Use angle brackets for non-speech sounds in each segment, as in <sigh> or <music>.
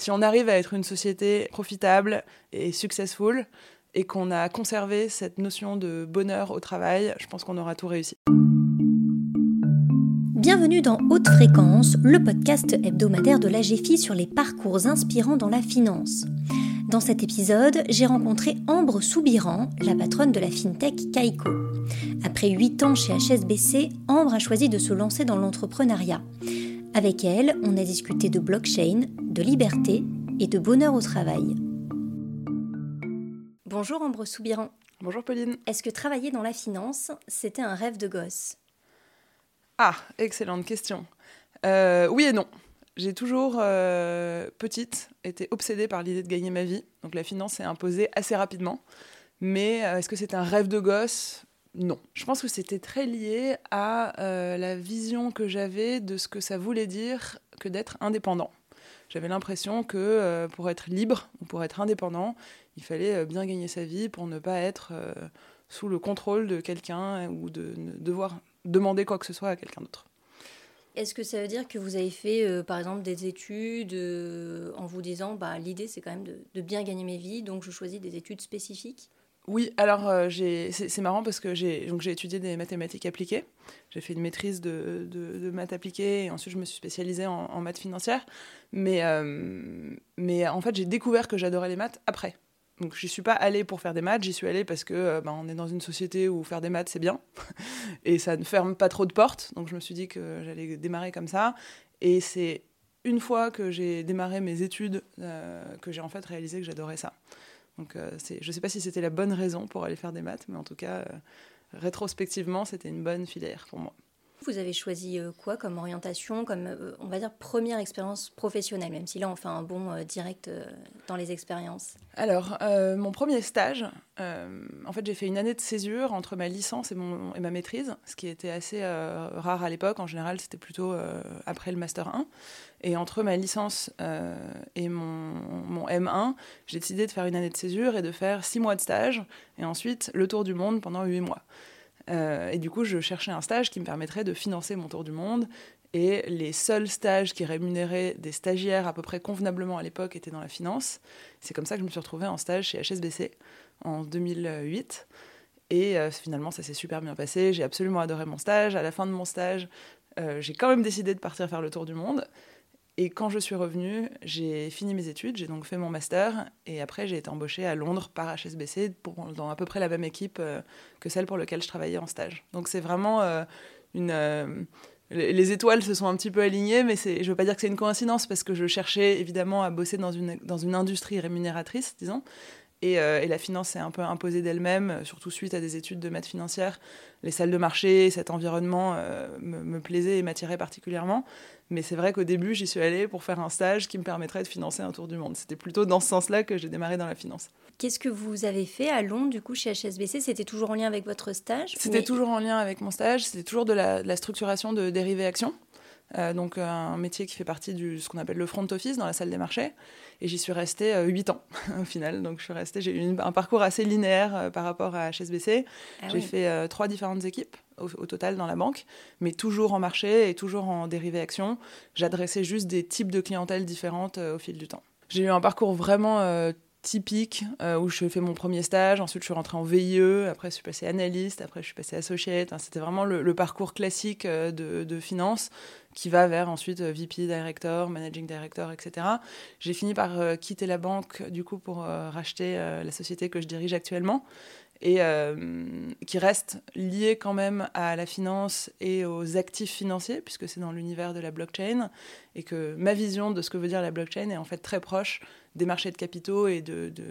Si on arrive à être une société profitable et successful, et qu'on a conservé cette notion de bonheur au travail, je pense qu'on aura tout réussi. Bienvenue dans Haute Fréquence, le podcast hebdomadaire de l'AGFI sur les parcours inspirants dans la finance. Dans cet épisode, j'ai rencontré Ambre Soubiran, la patronne de la fintech Kaiko. Après 8 ans chez HSBC, Ambre a choisi de se lancer dans l'entrepreneuriat. Avec elle, on a discuté de blockchain, de liberté et de bonheur au travail. Bonjour Ambre Soubiran. Bonjour Pauline. Est-ce que travailler dans la finance, c'était un rêve de gosse? Ah, excellente question. Euh, oui et non. J'ai toujours, euh, petite, été obsédée par l'idée de gagner ma vie. Donc la finance s'est imposée assez rapidement. Mais euh, est-ce que c'était un rêve de gosse? Non. Je pense que c'était très lié à la vision que j'avais de ce que ça voulait dire que d'être indépendant. J'avais l'impression que pour être libre ou pour être indépendant, il fallait euh, bien gagner sa vie pour ne pas être euh, sous le contrôle de quelqu'un ou de devoir demander quoi que ce soit à quelqu'un d'autre. Est-ce que ça veut dire que vous avez fait, euh, par exemple, des études en vous disant, bah, l'idée, c'est quand même de, bien gagner mes vies, donc je choisis des études spécifiques? Oui, alors c'est marrant parce que j'ai étudié des mathématiques appliquées. J'ai fait une maîtrise de, de, maths appliquées et ensuite je me suis spécialisée en, maths financières. Mais, mais en fait, j'ai découvert que j'adorais les maths après. Donc je suis pas allée pour faire des maths, j'y suis allée parce que euh, ben, on est dans une société où faire des maths c'est bien <laughs> et ça ne ferme pas trop de portes. Donc je me suis dit que j'allais démarrer comme ça. Et c'est une fois que j'ai démarré mes études euh, que j'ai en fait réalisé que j'adorais ça. Donc euh, je ne sais pas si c'était la bonne raison pour aller faire des maths, mais en tout cas rétrospectivement c'était une bonne filière pour moi. Vous avez choisi euh, quoi comme orientation, comme euh, on va dire première expérience professionnelle, même si là on fait un bon euh, direct dans les expériences? Alors, mon premier stage, en fait j'ai fait une année de césure entre ma licence et ma maîtrise, ce qui était assez rare à l'époque. En général, c'était plutôt après le Master 1. Et entre ma licence et mon, mon M1, j'ai décidé de faire une année de césure et de faire six mois de stage, et ensuite le tour du monde pendant huit mois. Euh, et du coup, je cherchais un stage qui me permettrait de financer mon tour du monde. Et les seuls stages qui rémunéraient des stagiaires à peu près convenablement à l'époque étaient dans la finance. C'est comme ça que je me suis retrouvée en stage chez HSBC en 2008. Et euh, finalement, ça s'est super bien passé. J'ai absolument adoré mon stage. À la fin de mon stage, euh, j'ai quand même décidé de partir faire le tour du monde. Et quand je suis revenue, j'ai fini mes études, j'ai donc fait mon master, et après j'ai été embauchée à Londres par HSBC dans à peu près la même équipe euh, que celle pour laquelle je travaillais en stage. Donc c'est vraiment euh, une... Euh, les étoiles se sont un petit peu alignées, mais je ne veux pas dire que c'est une coïncidence, parce que je cherchais évidemment à bosser dans une, dans une industrie rémunératrice, disons, et, et, la finance s'est un peu imposée d'elle-même, surtout suite à des études de maths financières. Les salles de marché, cet environnement me, me plaisait et m'attirait particulièrement. Mais c'est vrai qu'au début, j'y suis allée pour faire un stage qui me permettrait de financer un tour du monde. C'était plutôt dans ce sens-là que j'ai démarré dans la finance. Qu'est-ce que vous avez fait à Londres, du coup, chez HSBC C'était toujours en lien avec votre stage C'était toujours en lien avec mon stage. C'était toujours de la, de la, structuration de dérivés actions. Euh, donc un métier qui fait partie de ce qu'on appelle le front office dans la salle des marchés. Et j'y suis restée euh, 8 ans <laughs> au final. Donc je suis restée, j'ai eu un parcours assez linéaire euh, par rapport à HSBC. Ah j'ai fait euh, trois différentes équipes au, total dans la banque, mais toujours en marché et toujours en dérivé action. J'adressais juste des types de clientèle différentes au fil du temps. J'ai eu un parcours vraiment typique où je fais mon premier stage, ensuite je suis rentrée en VIE, après je suis passée analyste, après je suis passée associate. C'était vraiment le, parcours classique de, de, finance qui va vers ensuite euh, VP Director, Managing Director, etc. J'ai fini par euh, quitter la banque du coup pour euh, racheter la société que je dirige actuellement et qui reste liée quand même à la finance et aux actifs financiers puisque c'est dans l'univers de la blockchain et que ma vision de ce que veut dire la blockchain est en fait très proche des marchés de capitaux et de, de,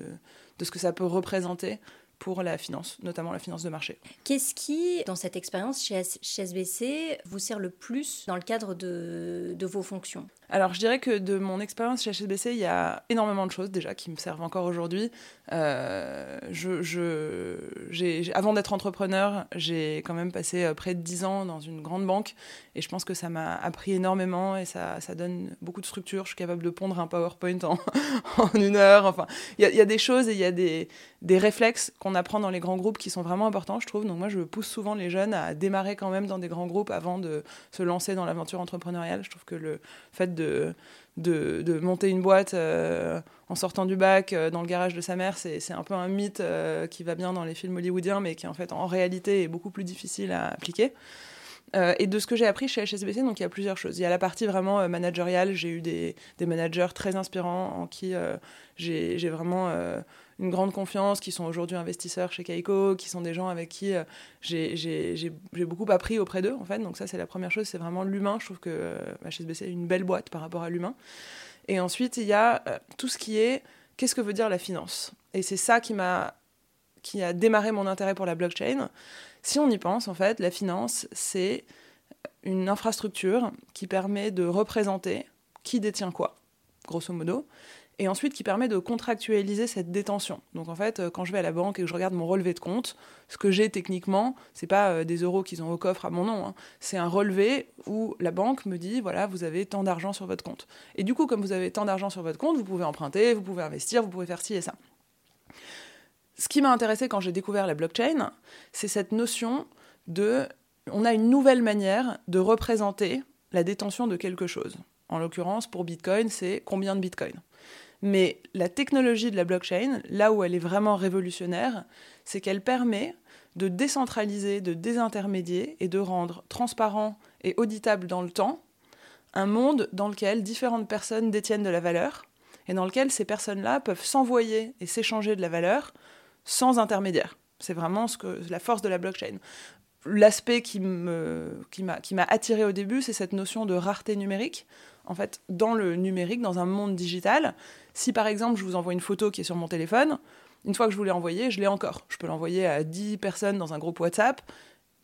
de ce que ça peut représenter pour la finance, notamment la finance de marché. Qu'est-ce qui, dans cette expérience chez, SBC, vous sert le plus dans le cadre de, de vos fonctions? Alors, je dirais que de mon expérience chez HSBC, il y a énormément de choses déjà qui me servent encore aujourd'hui. Euh, je, je, avant d'être entrepreneur, j'ai quand même passé euh, près de 10 ans dans une grande banque et je pense que ça m'a appris énormément et ça, ça, donne beaucoup de structure. Je suis capable de pondre un PowerPoint en, <laughs> en une heure. Enfin, il y, y, a des choses et il y a des, des réflexes qu'on qu'on apprend dans les grands groupes qui sont vraiment importants, je trouve. Donc moi, je pousse souvent les jeunes à démarrer quand même dans des grands groupes avant de se lancer dans l'aventure entrepreneuriale. Je trouve que le fait de, monter une boîte euh, en sortant du bac euh, dans le garage de sa mère, c'est un peu un mythe euh, qui va bien dans les films hollywoodiens, mais qui en fait en réalité est beaucoup plus difficile à appliquer. Et de ce que j'ai appris chez HSBC, donc il y a plusieurs choses. Il y a la partie vraiment managériale. J'ai eu des, managers très inspirants en qui j'ai vraiment une grande confiance, qui sont aujourd'hui investisseurs chez Kaiko, qui sont des gens avec qui euh, j'ai beaucoup appris auprès d'eux, en fait. Donc ça, c'est la première chose, c'est vraiment l'humain. Je trouve que euh, HSBC est une belle boîte par rapport à l'humain. Et ensuite, il y a euh, tout ce qui est qu'est-ce que veut dire la finance? Et c'est ça qui m'a qui a démarré mon intérêt pour la blockchain. Si on y pense, en fait, la finance, c'est une infrastructure qui permet de représenter qui détient quoi, grosso modo, et ensuite qui permet de contractualiser cette détention. Donc en fait, euh, quand je vais à la banque et que je regarde mon relevé de compte, ce que j'ai techniquement, c'est pas euh, des euros qu'ils ont au coffre à mon nom, hein. c'est un relevé où la banque me dit voilà, vous avez tant d'argent sur votre compte. Et du coup, comme vous avez tant d'argent sur votre compte, vous pouvez emprunter, vous pouvez investir, vous pouvez faire ci et ça. Ce qui m'a intéressé quand j'ai découvert la blockchain, c'est cette notion de on a une nouvelle manière de représenter la détention de quelque chose. En l'occurrence, pour Bitcoin, c'est combien de Bitcoin mais la technologie de la blockchain, là où elle est vraiment révolutionnaire, c'est qu'elle permet de décentraliser, de désintermédier et de rendre transparent et auditable dans le temps un monde dans lequel différentes personnes détiennent de la valeur et dans lequel ces personnes-là peuvent s'envoyer et s'échanger de la valeur sans intermédiaire. C'est vraiment ce que, la force de la blockchain. L'aspect qui m'a attiré au début, c'est cette notion de rareté numérique. En fait, dans le numérique, dans un monde digital, si par exemple je vous envoie une photo qui est sur mon téléphone, une fois que je vous l'ai envoyée, je l'ai encore. Je peux l'envoyer à 10 personnes dans un groupe WhatsApp.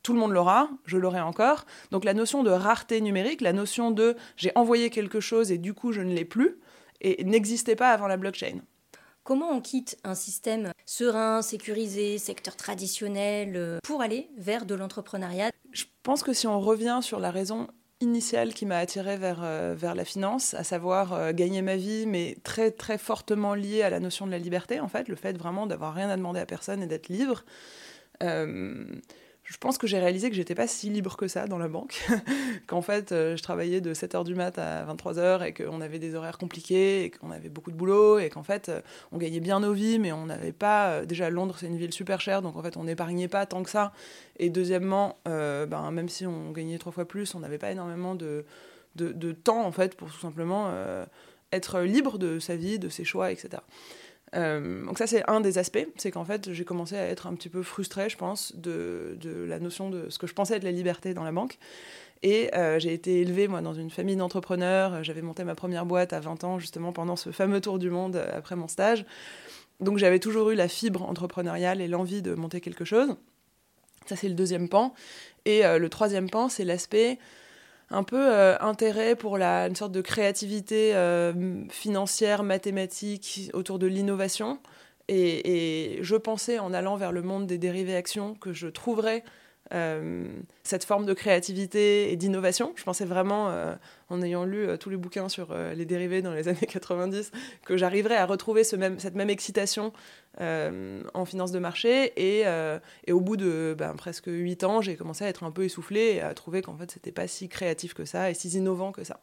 Tout le monde l'aura, je l'aurai encore. Donc la notion de rareté numérique, la notion de j'ai envoyé quelque chose et du coup je ne l'ai plus, n'existait pas avant la blockchain. Comment on quitte un système serein, sécurisé, secteur traditionnel, euh, pour aller vers de l'entrepreneuriat? Je pense que si on revient sur la raison initiale qui m'a attirée vers, euh, vers la finance, à savoir euh, gagner ma vie, mais très très fortement liée à la notion de la liberté, en fait, le fait vraiment d'avoir rien à demander à personne et d'être libre. Je pense que j'ai réalisé que j'étais pas si libre que ça dans la banque, <laughs> qu'en fait euh, je travaillais de 7h du mat à 23h et qu'on avait des horaires compliqués et qu'on avait beaucoup de boulot et qu'en fait euh, on gagnait bien nos vies mais on n'avait pas euh, déjà Londres c'est une ville super chère donc en fait on n'épargnait pas tant que ça et deuxièmement ben, même si on gagnait trois fois plus on n'avait pas énormément de, de, de, temps en fait pour tout simplement être libre de sa vie, de ses choix, etc. Euh, donc ça, c'est un des aspects, c'est qu'en fait, j'ai commencé à être un petit peu frustrée, je pense, de, la notion de ce que je pensais être la liberté dans la banque. Et euh, j'ai été élevée, moi, dans une famille d'entrepreneurs. J'avais monté ma première boîte à 20 ans, justement, pendant ce fameux tour du monde euh, après mon stage. Donc j'avais toujours eu la fibre entrepreneuriale et l'envie de monter quelque chose. Ça, c'est le deuxième pan. Et le troisième pan, c'est l'aspect un peu euh, intérêt pour la, une sorte de créativité euh, financière, mathématique autour de l'innovation. Et, je pensais en allant vers le monde des dérivés actions que je trouverais euh, cette forme de créativité et d'innovation. Je pensais vraiment, en ayant lu tous les bouquins sur les dérivés dans les <laughs> années 90, que j'arriverais à retrouver cette même excitation euh, en finance de marché. Et, euh, et au bout de ben, presque 8 ans, j'ai commencé à être un peu essoufflée et à trouver qu'en fait, c'était pas si créatif que ça et si innovant que ça.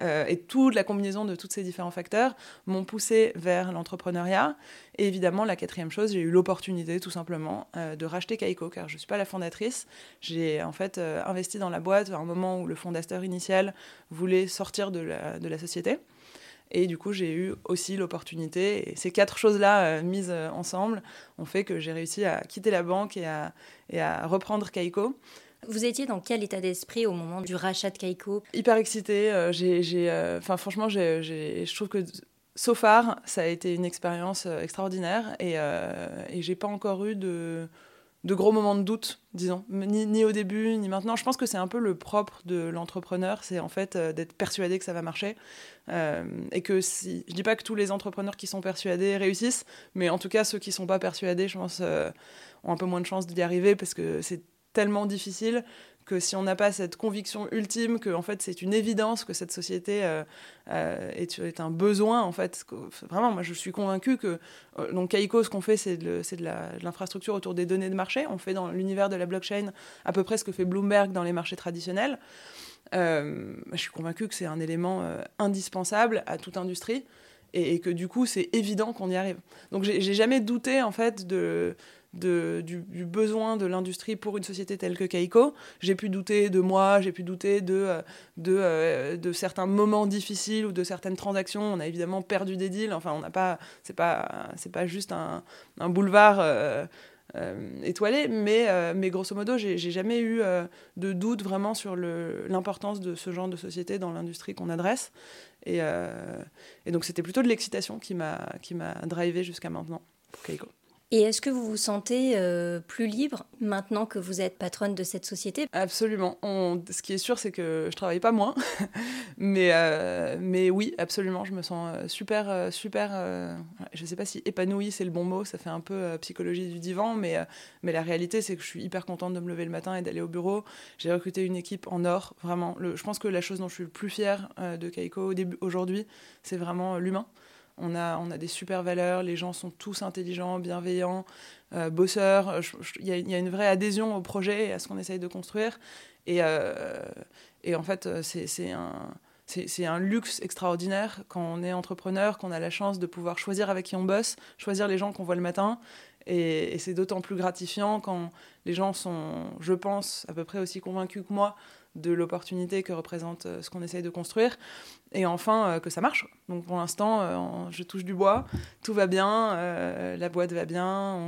Euh, et toute la combinaison de tous ces différents facteurs m'ont poussé vers l'entrepreneuriat. Et évidemment, la quatrième chose, j'ai eu l'opportunité tout simplement de racheter Kaiko, car je ne suis pas la fondatrice. J'ai en fait investi dans la boîte à un moment où le fondateur initial voulait sortir de la, société. Et du coup, j'ai eu aussi l'opportunité. Et ces quatre choses-là euh, mises euh, ensemble ont fait que j'ai réussi à quitter la banque et à, et à reprendre Kaiko. Vous étiez dans quel état d'esprit au moment du rachat de Kaiko Hyper excitée. Euh, j'ai, enfin, franchement, je trouve que so far, ça a été une expérience extraordinaire. Et, et j'ai pas encore eu de de gros moments de doute, disons, ni, au début, ni maintenant. Je pense que c'est un peu le propre de l'entrepreneur, c'est en fait euh, d'être persuadé que ça va marcher. Euh, et que si, je dis pas que tous les entrepreneurs qui sont persuadés réussissent, mais en tout cas, ceux qui sont pas persuadés, je pense, euh, ont un peu moins de chances d'y arriver parce que c'est tellement difficile que si on n'a pas cette conviction ultime que en fait c'est une évidence que cette société est, est, un besoin en fait vraiment moi je suis convaincue que donc Kaiko ce qu'on fait c'est de, l'infrastructure autour des données de marché on fait dans l'univers de la blockchain à peu près ce que fait Bloomberg dans les marchés traditionnels je suis convaincue que c'est un élément indispensable à toute industrie et, que du coup c'est évident qu'on y arrive. Donc j'ai jamais douté en fait de, du, besoin de l'industrie pour une société telle que Kaiko. J'ai pu douter de moi, j'ai pu douter de, euh, euh, de, certains moments difficiles ou de certaines transactions. On a évidemment perdu des deals. Enfin, on n'a pas, c'est pas, c'est pas juste un, boulevard. Euh, étoilé, mais, mais grosso modo, j'ai jamais eu de doute vraiment sur l'importance de ce genre de société dans l'industrie qu'on adresse. Et, et donc, c'était plutôt de l'excitation qui m'a drivé jusqu'à maintenant pour Keiko. Et est-ce que vous vous sentez euh, plus libre maintenant que vous êtes patronne de cette société? Absolument. Ce qui est sûr, c'est que je travaille pas moins. <laughs> mais, euh, mais oui, absolument. Je me sens euh, super, super. je sais pas si épanouie, c'est le bon mot. Ça fait un peu psychologie du divan. Mais, mais la réalité, c'est que je suis hyper contente de me lever le matin et d'aller au bureau. J'ai recruté une équipe en or, vraiment. Je pense que la chose dont je suis le plus fière de Kaiko aujourd'hui, c'est vraiment l'humain. On a, on a des super valeurs, les gens sont tous intelligents, bienveillants, euh, bosseurs. Il y, a une vraie adhésion au projet et à ce qu'on essaye de construire. Et, euh, en fait, euh, c'est un, luxe extraordinaire quand on est entrepreneur, qu'on a la chance de pouvoir choisir avec qui on bosse, choisir les gens qu'on voit le matin. Et, et c'est d'autant plus gratifiant quand les gens sont, je pense, à peu près aussi convaincus que moi de l'opportunité que représente ce qu'on essaye de construire et enfin euh, que ça marche. Donc pour l'instant, euh, je touche du bois, tout va bien, euh, la boîte va bien,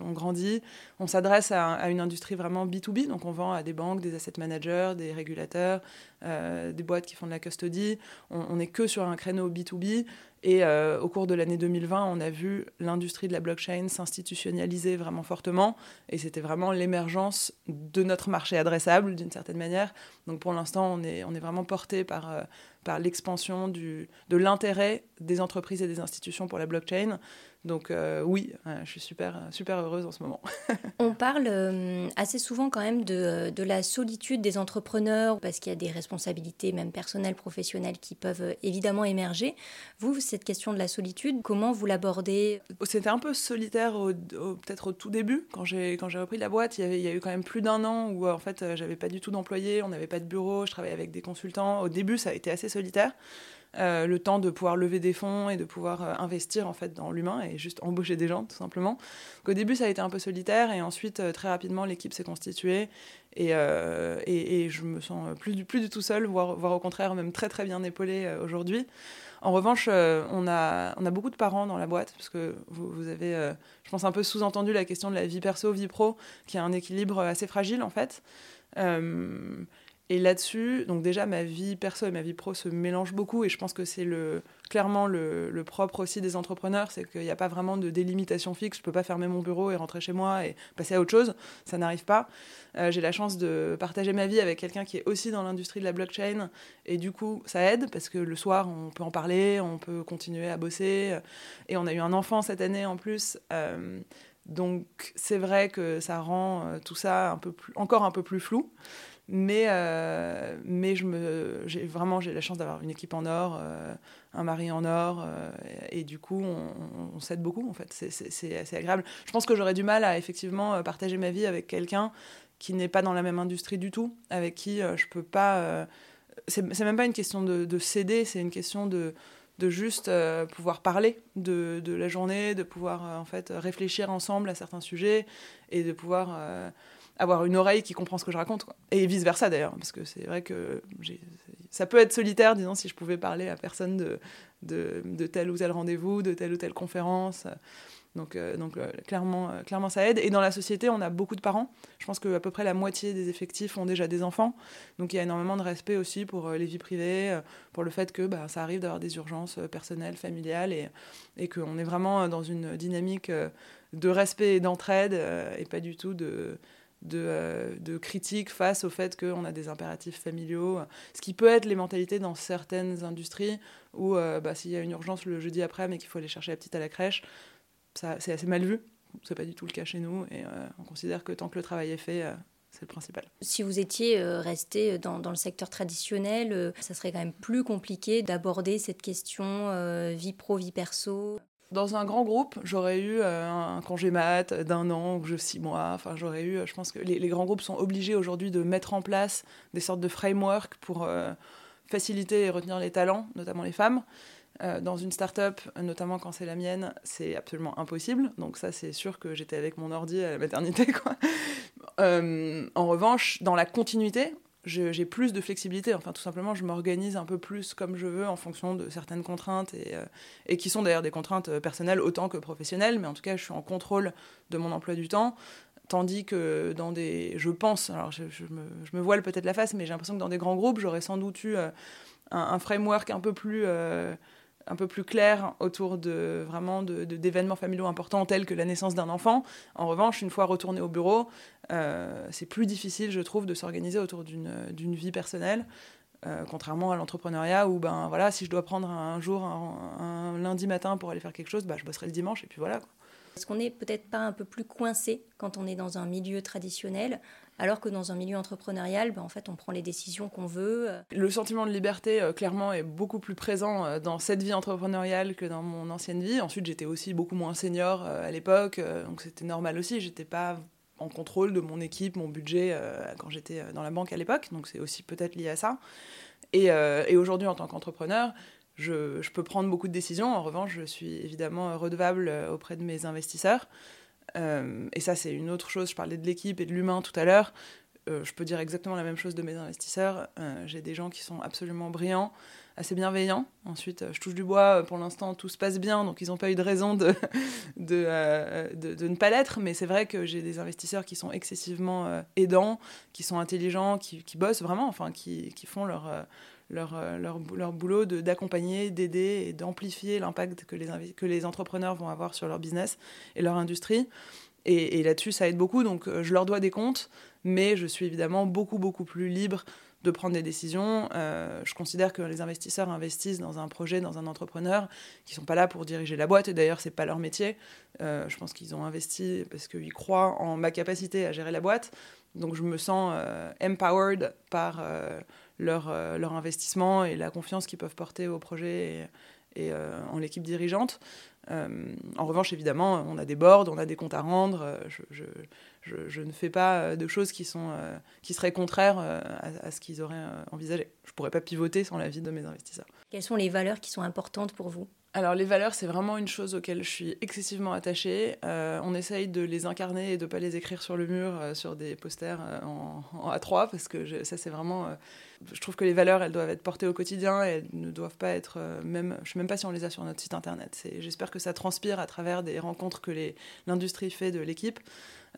on, grandit, on s'adresse à, une industrie vraiment B2B, donc on vend à des banques, des asset managers, des régulateurs, des boîtes qui font de la custody, on n'est que sur un créneau B2B. Et au cours de l'année 2020, on a vu l'industrie de la blockchain s'institutionnaliser vraiment fortement. Et c'était vraiment l'émergence de notre marché adressable d'une certaine manière. Donc pour l'instant, on est, on est vraiment porté par par l'expansion de l'intérêt des entreprises et des institutions pour la blockchain. Donc euh, oui, je suis super, super heureuse en ce moment. <laughs> On parle euh, assez souvent quand même de, de, la solitude des entrepreneurs parce qu'il y a des responsabilités même personnelles, professionnelles qui peuvent euh, évidemment émerger. Vous, cette question de la solitude, comment vous l'abordez? C'était un peu solitaire au, peut-être au tout début. Quand j'ai, quand j'ai repris la boîte, il y, avait, il y a eu quand même plus d'un an où en fait j'avais pas du tout d'employés, on n'avait pas de bureau, je travaillais avec des consultants. Au début, ça a été assez solitaire. Euh, le temps de pouvoir lever des fonds et de pouvoir euh, investir en fait dans l'humain et juste embaucher des gens tout simplement. au début ça a été un peu solitaire et ensuite euh, très rapidement l'équipe s'est constituée et, et, je me sens plus du, plus du tout seule, voire, voire au contraire même très très bien épaulée aujourd'hui. En revanche, on, a, on a beaucoup de parents dans la boîte, parce que vous, vous avez, je pense, un peu sous-entendu la question de la vie perso, vie pro, qui a un équilibre assez fragile en fait. Et là-dessus, donc déjà ma vie perso et ma vie pro se mélangent beaucoup et je pense que c'est le, clairement le, propre aussi des entrepreneurs, c'est qu'il n'y a pas vraiment de délimitation fixe. Je ne peux pas fermer mon bureau et rentrer chez moi et passer à autre chose. Ça n'arrive pas. Euh, j'ai la chance de partager ma vie avec quelqu'un qui est aussi dans l'industrie de la blockchain et du coup ça aide parce que le soir on peut en parler, on peut continuer à bosser et on a eu un enfant cette année en plus. Euh, donc c'est vrai que ça rend euh, tout ça un peu plus, encore un peu plus flou. Mais, euh, mais je me, j'ai, vraiment, j'ai la chance d'avoir une équipe en or, euh, un mari en or, euh, et, du coup, on, s'aide beaucoup, en fait. C'est, c'est, assez agréable. Je pense que j'aurais du mal à effectivement partager ma vie avec quelqu'un qui n'est pas dans la même industrie du tout, avec qui je peux pas. c'est, c'est même pas une question de, de céder, c'est une question de, de juste pouvoir parler de, de, la journée, de pouvoir en fait réfléchir ensemble à certains sujets et de pouvoir avoir une oreille qui comprend ce que je raconte. Et vice versa d'ailleurs, parce que c'est vrai que ça peut être solitaire, disons, si je pouvais parler à personne de, de, tel ou tel rendez-vous, de telle ou telle conférence. Donc, euh, donc euh, clairement, euh, clairement, ça aide. Et dans la société, on a beaucoup de parents. Je pense qu'à peu près la moitié des effectifs ont déjà des enfants. Donc il y a énormément de respect aussi pour les vies privées, pour le fait que bah, ça arrive d'avoir des urgences personnelles, familiales, et, et qu'on est vraiment dans une dynamique de respect et d'entraide, et pas du tout de de, euh, de critique face au fait qu'on a des impératifs familiaux, ce qui peut être les mentalités dans certaines industries où euh, bah, s'il y a une urgence le jeudi après mais qu'il faut aller chercher la petite à la crèche, c'est assez mal vu. C'est pas du tout le cas chez nous et euh, on considère que tant que le travail est fait, c'est le principal. Si vous étiez resté dans, dans, le secteur traditionnel, ça serait quand même plus compliqué d'aborder cette question vie pro, vie perso. Dans un grand groupe, j'aurais eu un congé mat d'un an ou six mois. Enfin, j'aurais eu, je pense que les, grands groupes sont obligés aujourd'hui de mettre en place des sortes de frameworks pour faciliter et retenir les talents, notamment les femmes. Euh, dans une start-up, notamment quand c'est la mienne, c'est absolument impossible. Donc ça, c'est sûr que j'étais avec mon ordi à la maternité. <laughs> Euh, en revanche, dans la continuité, j'ai plus de flexibilité. Enfin, tout simplement, je m'organise un peu plus comme je veux en fonction de certaines contraintes et, euh, et qui sont d'ailleurs des contraintes personnelles autant que professionnelles. Mais en tout cas, je suis en contrôle de mon emploi du temps. Tandis que dans des. Je pense, alors je, me, je me, voile peut-être la face, mais j'ai l'impression que dans des grands groupes, j'aurais sans doute eu un, un, framework un peu plus un peu plus clair autour de vraiment d'événements de, familiaux importants tels que la naissance d'un enfant. En revanche, une fois retourné au bureau, euh, c'est plus difficile, je trouve, de s'organiser autour d'une vie personnelle. Euh, contrairement à l'entrepreneuriat où ben voilà si je dois prendre un jour un, lundi matin pour aller faire quelque chose bah, je bosserai le dimanche et puis voilà est-ce qu'on n'est peut-être pas un peu plus coincé quand on est dans un milieu traditionnel alors que dans un milieu entrepreneurial, ben, en fait, on prend les décisions qu'on veut. Le sentiment de liberté, euh, clairement, est beaucoup plus présent euh, dans cette vie entrepreneuriale que dans mon ancienne vie. Ensuite, j'étais aussi beaucoup moins senior euh, à l'époque, donc c'était normal aussi. J'étais pas en contrôle de mon équipe, mon budget quand j'étais dans la banque à l'époque, donc c'est aussi peut-être lié à ça. Et, aujourd'hui, en tant qu'entrepreneur, je, peux prendre beaucoup de décisions. En revanche, je suis évidemment redevable auprès de mes investisseurs. Euh, et ça, c'est une autre chose. Je parlais de l'équipe et de l'humain tout à l'heure. Euh, je peux dire exactement la même chose de mes investisseurs. Euh, j'ai des gens qui sont absolument brillants, assez bienveillants. Ensuite, je touche du bois. Pour l'instant, tout se passe bien, donc ils n'ont pas eu de raison de, <laughs> de, de, ne pas l'être. Mais c'est vrai que j'ai des investisseurs qui sont excessivement aidants, qui sont intelligents, qui, qui bossent vraiment, enfin, qui, qui font leur leur, leur, leur boulot d'accompagner, d'aider et d'amplifier l'impact que les, que les entrepreneurs vont avoir sur leur business et leur industrie. Et, là-dessus, ça aide beaucoup. Donc, je leur dois des comptes, mais je suis évidemment beaucoup, beaucoup plus libre de prendre des décisions. Euh, je considère que les investisseurs investissent dans un projet, dans un entrepreneur, qui sont pas là pour diriger la boîte. Et d'ailleurs, c'est pas leur métier. Euh, je pense qu'ils ont investi parce qu'ils croient en ma capacité à gérer la boîte. Donc, je me sens euh, empowered par leur, euh, investissement et la confiance qu'ils peuvent porter au projet et, euh, en l'équipe dirigeante. Euh, en revanche, évidemment, on a des boards, on a des comptes à rendre. Je, je ne fais pas de choses qui, sont, qui seraient contraires à, à ce qu'ils auraient envisagé. Je ne pourrais pas pivoter sans l'avis de mes investisseurs. Quelles sont les valeurs qui sont importantes pour vous? Alors les valeurs, c'est vraiment une chose auxquelles je suis excessivement attachée. Euh, on essaye de les incarner et de ne pas les écrire sur le mur, euh, sur des posters euh, en, A3, parce que ça c'est vraiment... je trouve que les valeurs, elles doivent être portées au quotidien et elles ne doivent pas être même... Je ne sais même pas si on les a sur notre site internet. J'espère que ça transpire à travers des rencontres que l'industrie fait de l'équipe.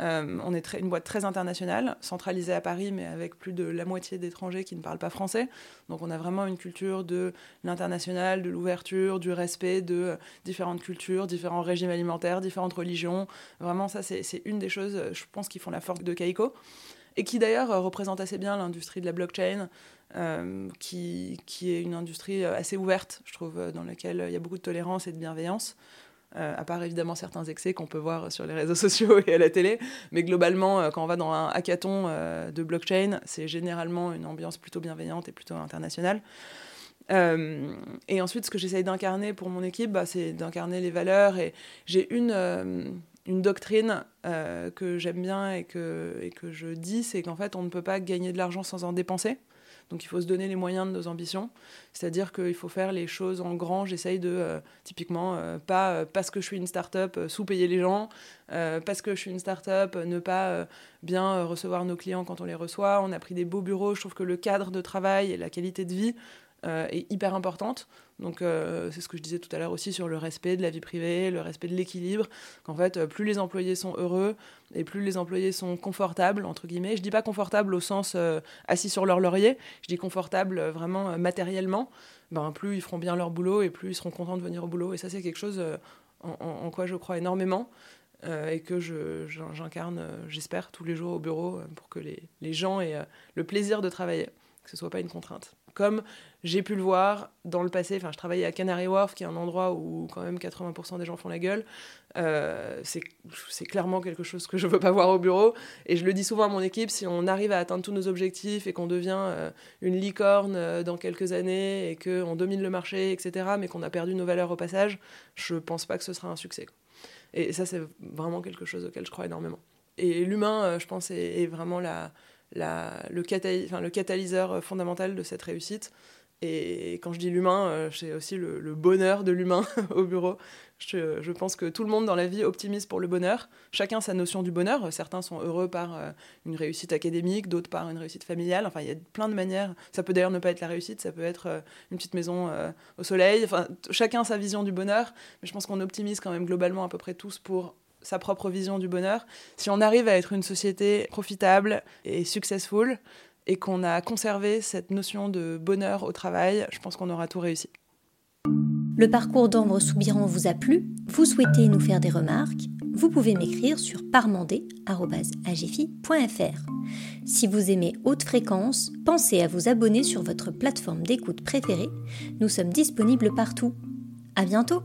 Euh, on est une boîte très internationale, centralisée à Paris, mais avec plus de la moitié d'étrangers qui ne parlent pas français. Donc on a vraiment une culture de l'international, de l'ouverture, du respect de euh, différentes cultures, différents régimes alimentaires, différentes religions. Vraiment, ça, c'est une des choses, je pense, qui font la force de Kaiko. Et qui d'ailleurs représente assez bien l'industrie de la blockchain, euh, qui, est une industrie assez ouverte, je trouve, dans laquelle il y a beaucoup de tolérance et de bienveillance. Euh, à part évidemment certains excès qu'on peut voir sur les réseaux <laughs> sociaux et à la télé. Mais globalement, euh, quand on va dans un hackathon euh, de blockchain, c'est généralement une ambiance plutôt bienveillante et plutôt internationale. et ensuite, ce que j'essaye d'incarner pour mon équipe, bah, c'est d'incarner les valeurs. Et j'ai une, une doctrine que j'aime bien et que, et que je dis, c'est qu'en fait, on ne peut pas gagner de l'argent sans en dépenser. Donc il faut se donner les moyens de nos ambitions. C'est-à-dire qu'il faut faire les choses en grand. J'essaye de, euh, typiquement, euh, pas euh, parce que je suis une start-up, sous-payer les gens, parce que je suis une start-up, ne pas bien recevoir nos clients quand on les reçoit. On a pris des beaux bureaux. Je trouve que le cadre de travail et la qualité de vie euh, est hyper importante. Donc euh, c'est ce que je disais tout à l'heure aussi sur le respect de la vie privée, le respect de l'équilibre. Qu'en fait, euh, plus les employés sont heureux et plus les employés sont confortables, entre guillemets. Je dis pas confortable au sens assis sur leur laurier, je dis confortable vraiment matériellement. Ben, plus ils feront bien leur boulot et plus ils seront contents de venir au boulot. Et ça, c'est quelque chose en, quoi je crois énormément. et que j'incarne, j'espère, tous les jours au bureau pour que les, les gens aient le plaisir de travailler. que ce soit pas une contrainte. Comme j'ai pu le voir dans le passé, enfin je travaillais à Canary Wharf, qui est un endroit où quand même 80% des gens font la gueule. Euh, c'est clairement quelque chose que je veux pas voir au bureau. Et je le dis souvent à mon équipe, si on arrive à atteindre tous nos objectifs et qu'on devient euh, une licorne euh, dans quelques années et qu'on domine le marché, etc., mais qu'on a perdu nos valeurs au passage, je pense pas que ce sera un succès. Et ça, c'est vraiment quelque chose auquel je crois énormément. Et l'humain, je pense, est, vraiment la, le, catalyseur fondamental de cette réussite. Et quand je dis l'humain, euh, c'est aussi le, bonheur de l'humain <laughs> au bureau. Je, pense que tout le monde dans la vie optimise pour le bonheur. Chacun sa notion du bonheur. Certains sont heureux par euh, une réussite académique, d'autres par une réussite familiale. Enfin, il y a plein de manières. Ça peut d'ailleurs ne pas être la réussite, ça peut être euh, une petite maison au soleil. Enfin, chacun sa vision du bonheur. Mais je pense qu'on optimise quand même globalement à peu près tous pour sa propre vision du bonheur. Si on arrive à être une société profitable et successful, et qu'on a conservé cette notion de bonheur au travail, je pense qu'on aura tout réussi. Le parcours d'Ambre Soubiran vous a plu Vous souhaitez nous faire des remarques Vous pouvez m'écrire sur parmandé.agifi.fr. Si vous aimez haute fréquence, pensez à vous abonner sur votre plateforme d'écoute préférée. Nous sommes disponibles partout. À bientôt